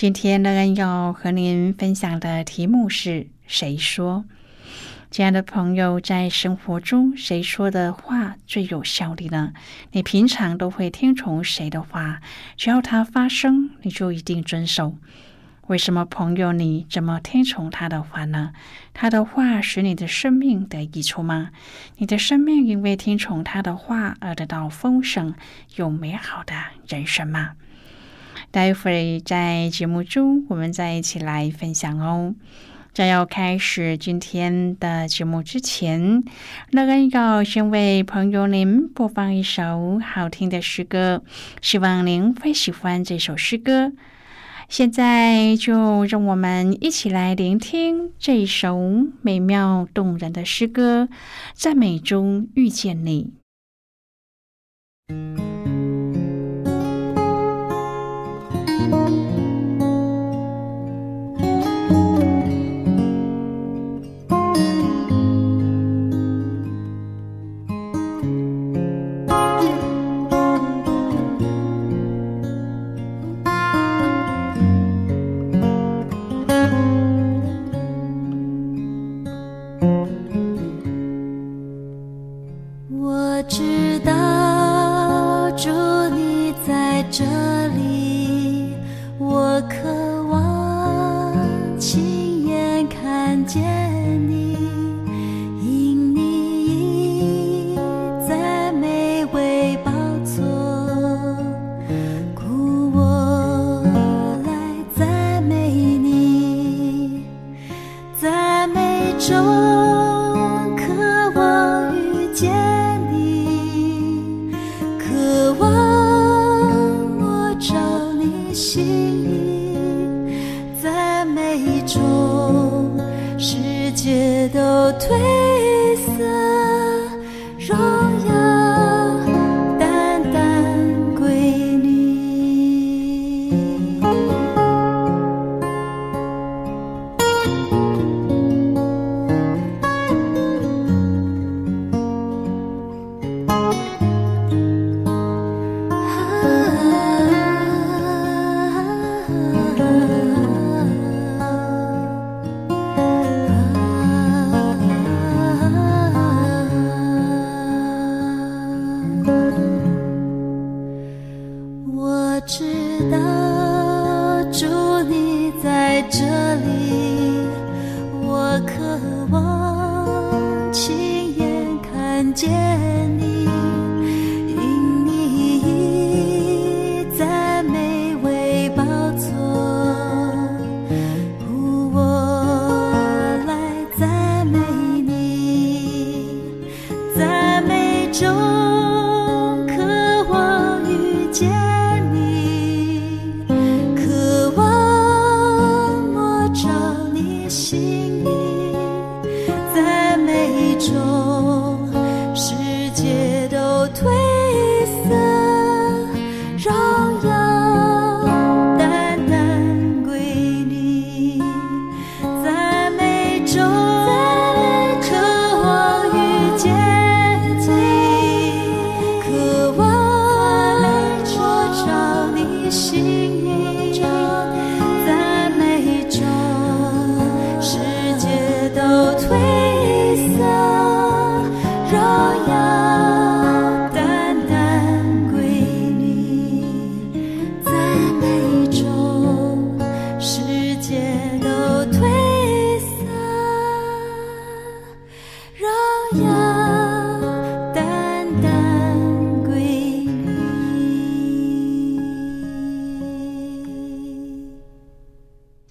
今天，乐恩要和您分享的题目是谁说？亲爱的朋友，在生活中，谁说的话最有效力呢？你平常都会听从谁的话？只要他发生，你就一定遵守。为什么朋友你怎么听从他的话呢？他的话使你的生命得益处吗？你的生命因为听从他的话而得到丰盛又美好的人生吗？待会在节目中，我们再一起来分享哦。在要开始今天的节目之前，乐恩要先为朋友您播放一首好听的诗歌，希望您会喜欢这首诗歌。现在就让我们一起来聆听这一首美妙动人的诗歌，在美中遇见你。这里我渴望亲眼看见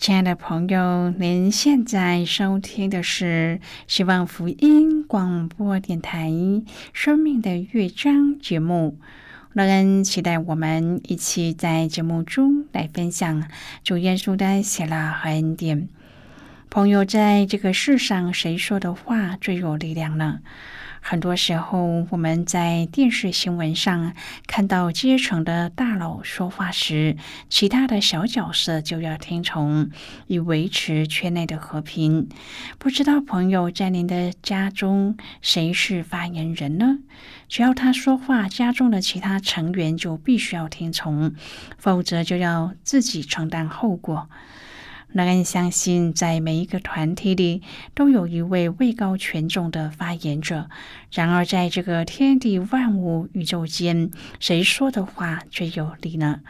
亲爱的朋友，您现在收听的是希望福音广播电台《生命的乐章》节目。乐恩期待我们一起在节目中来分享主耶稣的喜乐和恩典。朋友，在这个世上，谁说的话最有力量呢？很多时候，我们在电视新闻上看到阶层的大佬说话时，其他的小角色就要听从，以维持圈内的和平。不知道朋友在您的家中谁是发言人呢？只要他说话，家中的其他成员就必须要听从，否则就要自己承担后果。让人相信，在每一个团体里都有一位位高权重的发言者。然而，在这个天地万物、宇宙间，谁说的话最有力呢？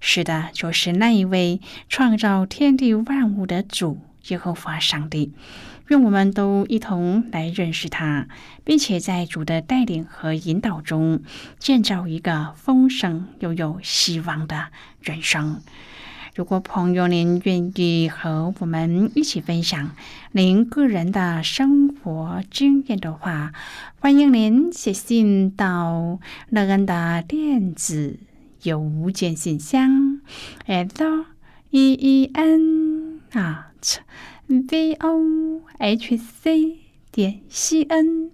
是的，就是那一位创造天地万物的主耶和华上帝。愿我们都一同来认识他，并且在主的带领和引导中，建造一个丰盛又有希望的人生。如果朋友您愿意和我们一起分享您个人的生活经验的话，欢迎您写信到乐恩的电子邮件信箱，at e e n at v o h c 点 c n。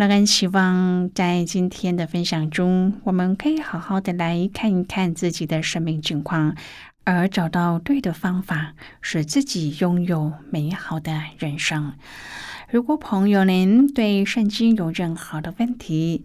那恩希望在今天的分享中，我们可以好好的来看一看自己的生命境况，而找到对的方法，使自己拥有美好的人生。如果朋友您对圣经有任何的问题，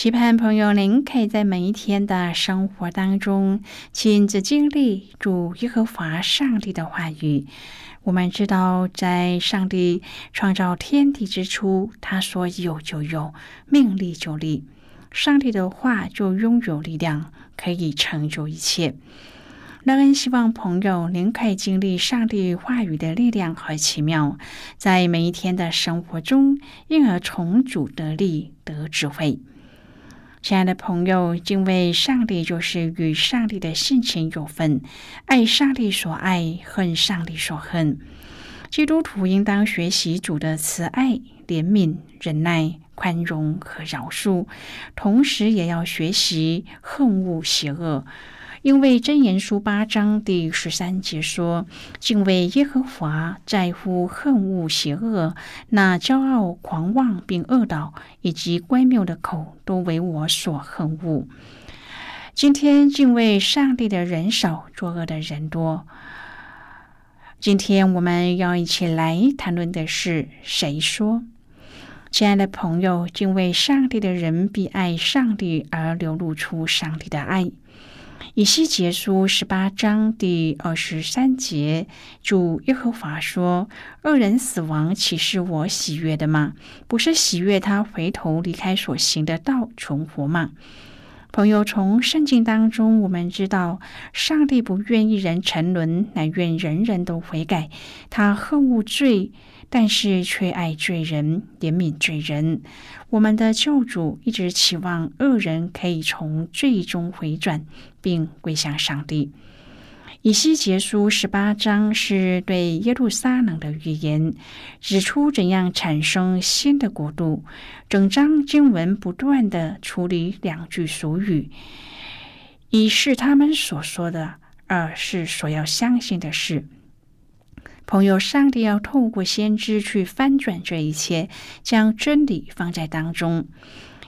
期盼朋友，您可以在每一天的生活当中亲自经历主耶和华上帝的话语。我们知道，在上帝创造天地之初，他说有就有，命立就立。上帝的话就拥有力量，可以成就一切。乐恩希望朋友您可以经历上帝话语的力量和奇妙，在每一天的生活中，因而从主得力得智慧。亲爱的朋友，敬畏上帝就是与上帝的性情有份，爱上帝所爱，恨上帝所恨。基督徒应当学习主的慈爱、怜悯、忍耐、宽容和饶恕，同时也要学习恨恶邪恶。因为真言书八章第十三节说：“敬畏耶和华，在乎恨恶邪恶，那骄傲、狂妄并恶道以及乖谬的口，都为我所恨恶。”今天敬畏上帝的人少，作恶的人多。今天我们要一起来谈论的是谁说：“亲爱的朋友，敬畏上帝的人必爱上帝，而流露出上帝的爱。”以西结书十八章第二十三节，主耶和华说：“恶人死亡，岂是我喜悦的吗？不是喜悦他回头离开所行的道，存活吗？”朋友，从圣经当中，我们知道，上帝不愿一人沉沦，乃愿人人都悔改。他恨恶罪。但是却爱罪人，怜悯罪人。我们的救主一直期望恶人可以从罪中回转，并归向上帝。以西结书十八章是对耶路撒冷的预言，指出怎样产生新的国度。整章经文不断的处理两句俗语：一是他们所说的，二是所要相信的事。朋友，上帝要透过先知去翻转这一切，将真理放在当中。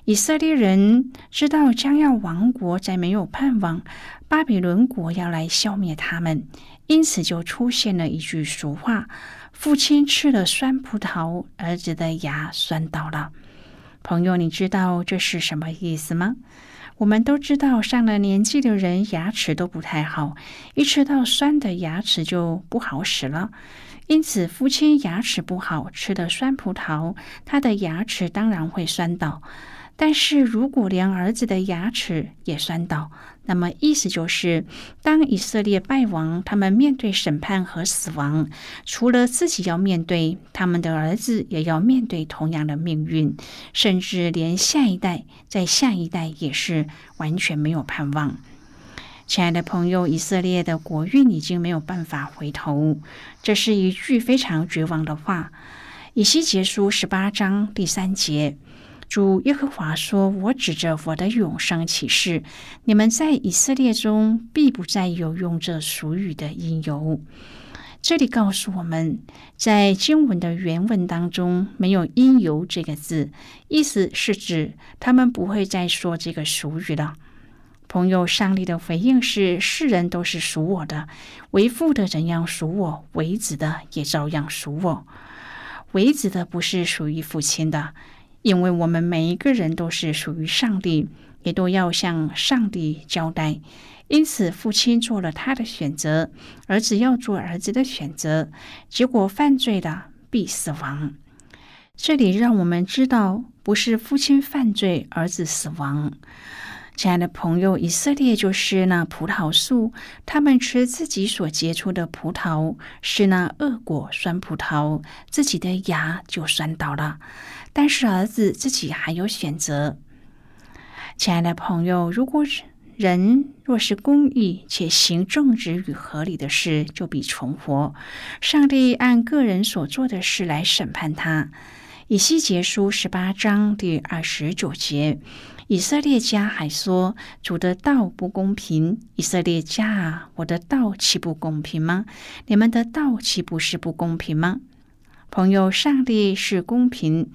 以色列人知道将要亡国，在没有盼望，巴比伦国要来消灭他们，因此就出现了一句俗话：“父亲吃了酸葡萄，儿子的牙酸倒了。”朋友，你知道这是什么意思吗？我们都知道，上了年纪的人牙齿都不太好，一吃到酸的牙齿就不好使了。因此，父亲牙齿不好，吃的酸葡萄，他的牙齿当然会酸倒。但是如果连儿子的牙齿也酸倒，那么意思就是，当以色列败亡，他们面对审判和死亡，除了自己要面对，他们的儿子也要面对同样的命运，甚至连下一代，在下一代也是完全没有盼望。亲爱的朋友，以色列的国运已经没有办法回头，这是一句非常绝望的话。以西结书十八章第三节。主耶和华说：“我指着我的永生启示，你们在以色列中必不再有用这俗语的因由。”这里告诉我们，在经文的原文当中没有“因由”这个字，意思是指他们不会再说这个俗语了。朋友，上帝的回应是：“世人都是属我的，为父的怎样属我，为子的也照样属我。为子的不是属于父亲的。”因为我们每一个人都是属于上帝，也都要向上帝交代。因此，父亲做了他的选择，儿子要做儿子的选择。结果犯罪的必死亡。这里让我们知道，不是父亲犯罪，儿子死亡。亲爱的朋友，以色列就是那葡萄树，他们吃自己所结出的葡萄，是那恶果酸葡萄，自己的牙就酸倒了。但是儿子自己还有选择。亲爱的朋友，如果人若是公义且行正直与合理的事，就必存活。上帝按个人所做的事来审判他。以西结书十八章第二十九节。以色列家还说：“主的道不公平。”以色列家啊，我的道岂不公平吗？你们的道岂不是不公平吗？朋友，上帝是公平，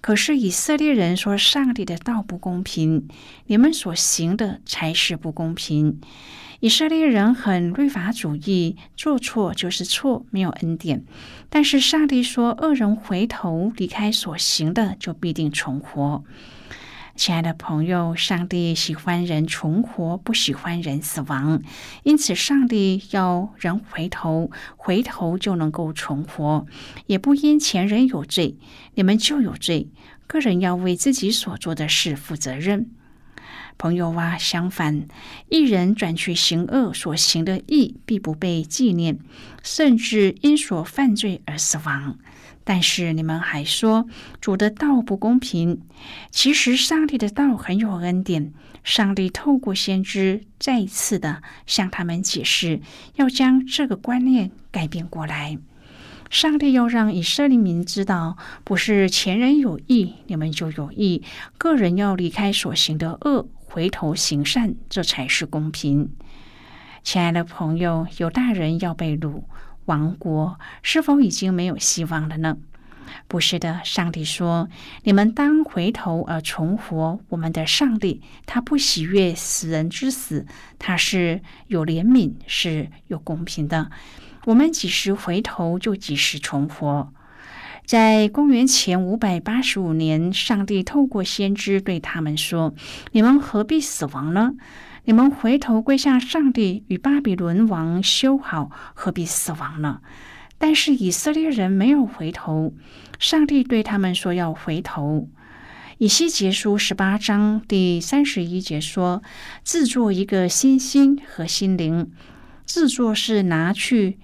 可是以色列人说上帝的道不公平，你们所行的才是不公平。以色列人很律法主义，做错就是错，没有恩典。但是上帝说，恶人回头离开所行的，就必定重活。亲爱的朋友，上帝喜欢人存活，不喜欢人死亡。因此，上帝要人回头，回头就能够存活。也不因前人有罪，你们就有罪。个人要为自己所做的事负责任。朋友啊，相反，一人转去行恶，所行的义必不被纪念，甚至因所犯罪而死亡。但是你们还说主的道不公平，其实上帝的道很有恩典。上帝透过先知再一次的向他们解释，要将这个观念改变过来。上帝要让以色列民知道，不是前人有意，你们就有意。个人要离开所行的恶，回头行善，这才是公平。亲爱的朋友，有大人要被掳。王国是否已经没有希望了呢？不是的，上帝说：“你们当回头而重活。”我们的上帝，他不喜悦死人之死，他是有怜悯，是有公平的。我们几时回头，就几时重活。在公元前五百八十五年，上帝透过先知对他们说：“你们何必死亡呢？”你们回头归向上帝，与巴比伦王修好，何必死亡呢？但是以色列人没有回头，上帝对他们说要回头。以西结书十八章第三十一节说：“制作一个新心和心灵。”制作是拿去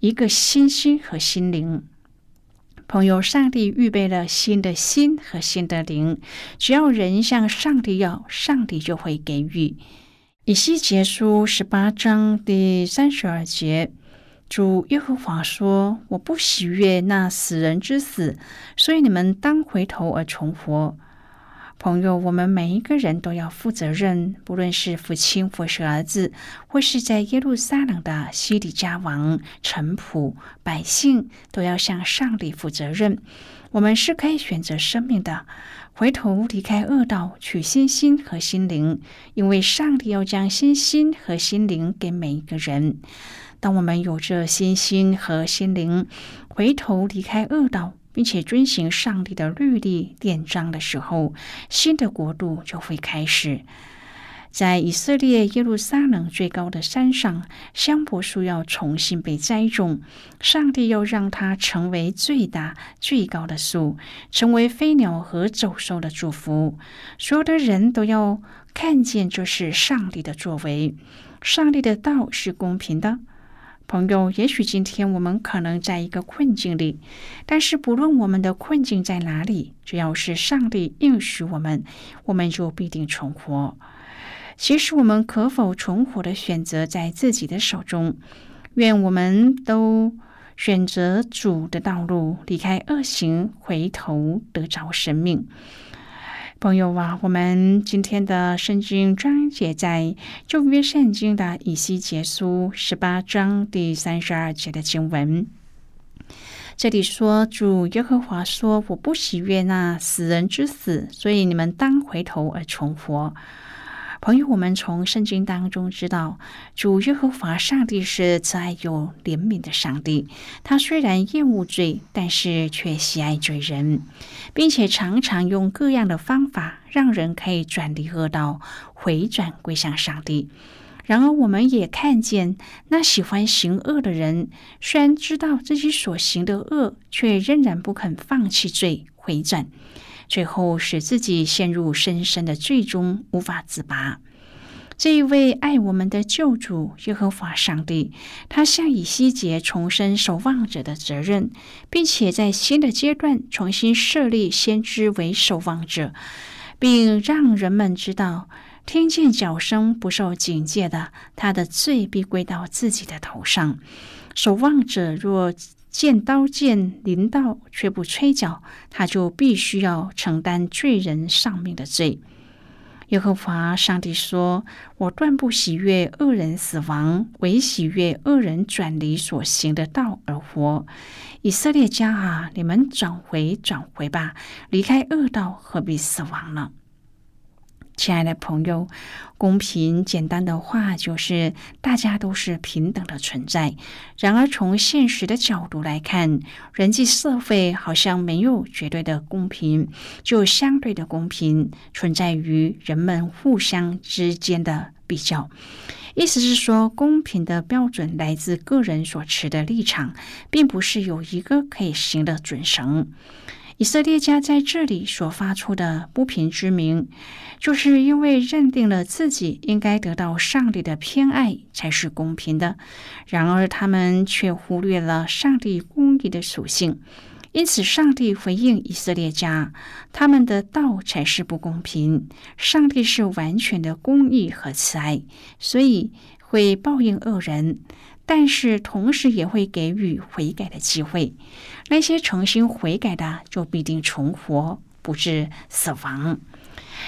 一个新心和心灵。朋友，上帝预备了新的心和新的灵，只要人向上帝要，上帝就会给予。以西结书十八章第三十二节，主耶和华说：“我不喜悦那死人之死，所以你们当回头而重活。”朋友，我们每一个人都要负责任，不论是父亲或是儿子，或是在耶路撒冷的西底家王、臣仆、百姓，都要向上帝负责任。我们是可以选择生命的。回头离开恶道，取心心和心灵，因为上帝要将心心和心灵给每一个人。当我们有着心心和心灵，回头离开恶道，并且遵循上帝的律例典章的时候，新的国度就会开始。在以色列耶路撒冷最高的山上，香柏树要重新被栽种。上帝要让它成为最大、最高的树，成为飞鸟和走兽的祝福。所有的人都要看见这是上帝的作为。上帝的道是公平的。朋友，也许今天我们可能在一个困境里，但是不论我们的困境在哪里，只要是上帝应许我们，我们就必定存活。其实，我们可否存活的选择在自己的手中。愿我们都选择主的道路，离开恶行，回头得着生命。朋友啊，我们今天的圣经章节在旧约圣经的以西结书十八章第三十二节的经文。这里说：“主耶和华说，我不喜悦那死人之死，所以你们当回头而重活。”朋友，我们从圣经当中知道，主耶和华上帝是慈爱有怜悯的上帝。他虽然厌恶罪，但是却喜爱罪人，并且常常用各样的方法让人可以转离恶道，回转归向上帝。然而，我们也看见那喜欢行恶的人，虽然知道自己所行的恶，却仍然不肯放弃罪，回转。最后使自己陷入深深的罪中，无法自拔。这一位爱我们的救主耶和华上帝，他向以西结重申守望者的责任，并且在新的阶段重新设立先知为守望者，并让人们知道，听见脚声不受警戒的，他的罪必归到自己的头上。守望者若见刀剑临到却不吹角，他就必须要承担罪人丧命的罪。耶和华上帝说：“我断不喜悦恶人死亡，唯喜悦恶人转离所行的道而活。以色列家啊，你们转回转回吧，离开恶道，何必死亡呢？”亲爱的朋友，公平简单的话就是大家都是平等的存在。然而，从现实的角度来看，人际社会好像没有绝对的公平，就相对的公平存在于人们互相之间的比较。意思是说，公平的标准来自个人所持的立场，并不是有一个可以行的准绳。以色列家在这里所发出的不平之名，就是因为认定了自己应该得到上帝的偏爱才是公平的，然而他们却忽略了上帝公义的属性，因此上帝回应以色列家，他们的道才是不公平。上帝是完全的公义和慈爱，所以会报应恶人。但是同时也会给予悔改的机会，那些诚心悔改的就必定重活，不致死亡。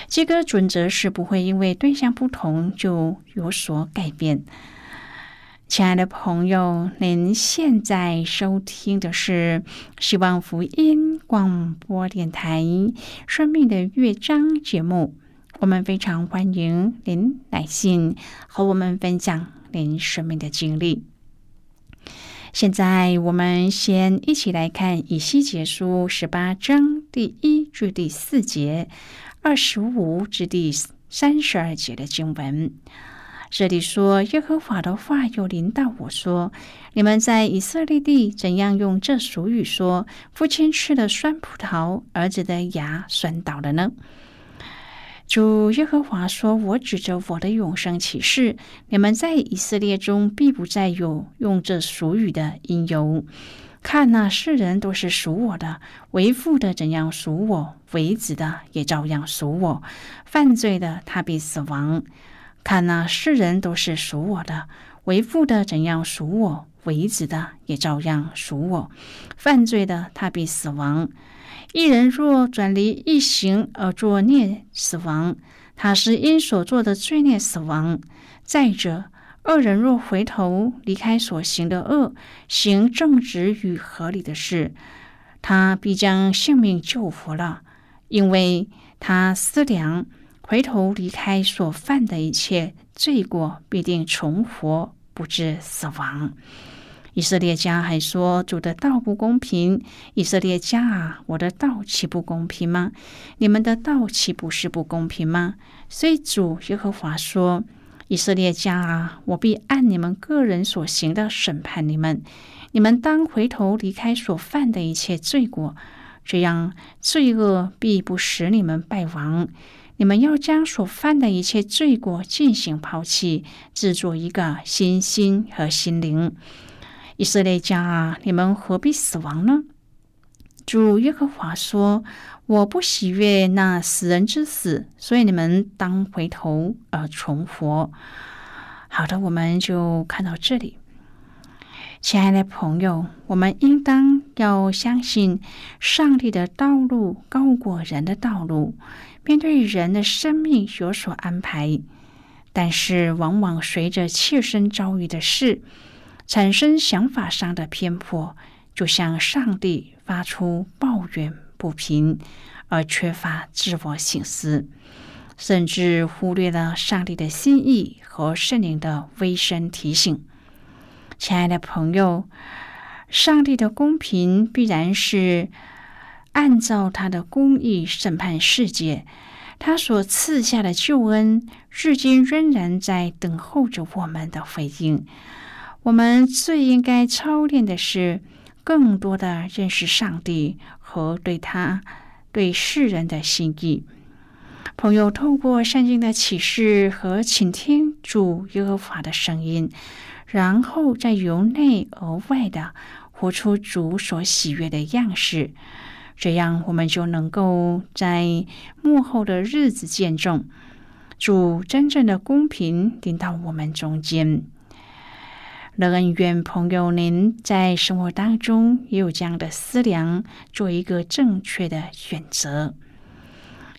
这个准则是不会因为对象不同就有所改变。亲爱的朋友，您现在收听的是希望福音广播电台《生命的乐章》节目，我们非常欢迎您来信和我们分享您生命的经历。现在我们先一起来看《以西结书》十八章第一至第四节，二十五至第三十二节的经文。这里说：“耶和华的话又临到我说，你们在以色列地怎样用这俗语说：父亲吃了酸葡萄，儿子的牙酸倒了呢？”主耶和华说：“我指着我的永生启示，你们在以色列中必不再有用这俗语的因由。看那世人都是属我的，为父的怎样属我，为子的也照样属我。犯罪的他必死亡。看那世人都是属我的，为父的怎样属我，为子的也照样属我。犯罪的他必死亡。”一人若转离一行而作孽死亡，他是因所做的罪孽死亡。再者，恶人若回头离开所行的恶，行正直与合理的事，他必将性命救活了，因为他思量回头离开所犯的一切罪过，必定重活，不致死亡。以色列家还说：“主的道不公平。”以色列家啊，我的道岂不公平吗？你们的道岂不是不公平吗？所以主耶和华说：“以色列家啊，我必按你们个人所行的审判你们。你们当回头离开所犯的一切罪过，这样罪恶必不使你们败亡。你们要将所犯的一切罪过进行抛弃，制作一个新心和心灵。”以色列家啊，你们何必死亡呢？主耶和华说：“我不喜悦那死人之死，所以你们当回头而重活。”好的，我们就看到这里。亲爱的朋友，我们应当要相信上帝的道路高过人的道路。面对人的生命有所安排，但是往往随着切身遭遇的事。产生想法上的偏颇，就向上帝发出抱怨不平，而缺乏自我醒思，甚至忽略了上帝的心意和圣灵的微声提醒。亲爱的朋友，上帝的公平必然是按照他的公义审判世界，他所赐下的救恩，至今仍然在等候着我们的回应。我们最应该操练的是，更多的认识上帝和对他对世人的心意。朋友，透过圣经的启示和倾听主耶和华的声音，然后再由内而外的活出主所喜悦的样式，这样我们就能够在幕后的日子见证主真正的公平临到我们中间。乐恩愿朋友您在生活当中也有这样的思量，做一个正确的选择。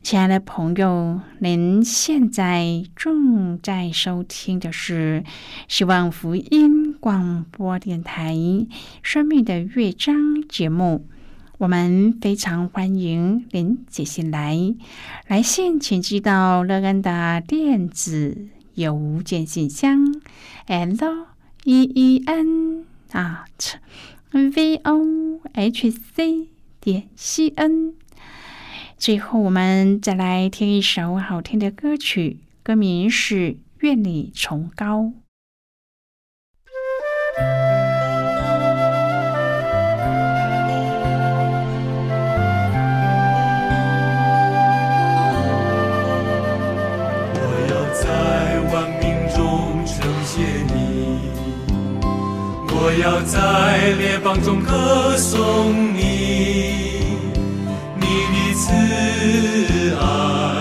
亲爱的朋友，您现在正在收听的是希望福音广播电台《生命的乐章》节目。我们非常欢迎您写信来，来信请寄到乐恩的电子邮件信箱，l。E e n at v o h c 点 c n。最后，我们再来听一首好听的歌曲，歌名是《愿你崇高》。我要在列邦中歌颂你，你的慈爱。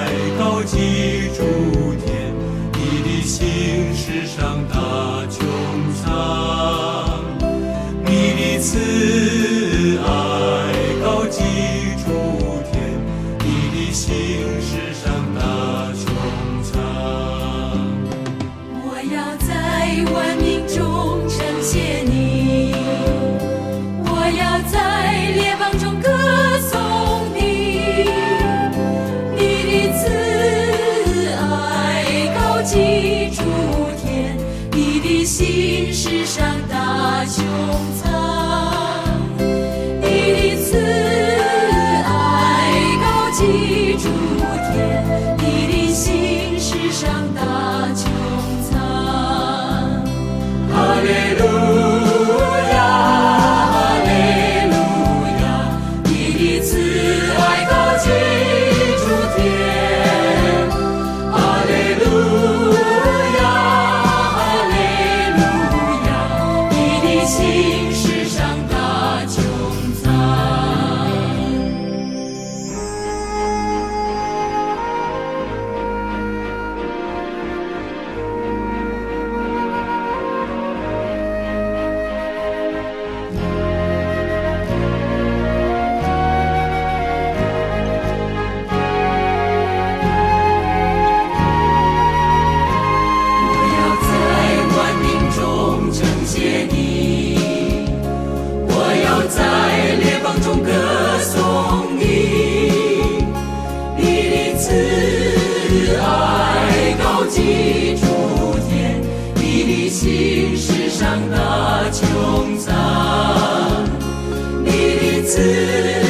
心世上那穷藏，你的慈。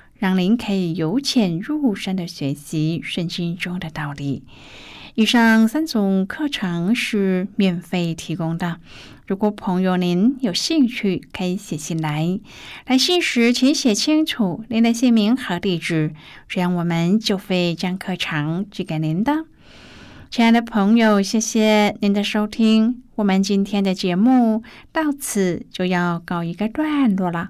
让您可以由浅入深的学习圣经中的道理。以上三种课程是免费提供的。如果朋友您有兴趣，可以写信来。来信时请写清楚您的姓名和地址，这样我们就会将课程寄给您的。亲爱的朋友，谢谢您的收听。我们今天的节目到此就要告一个段落了。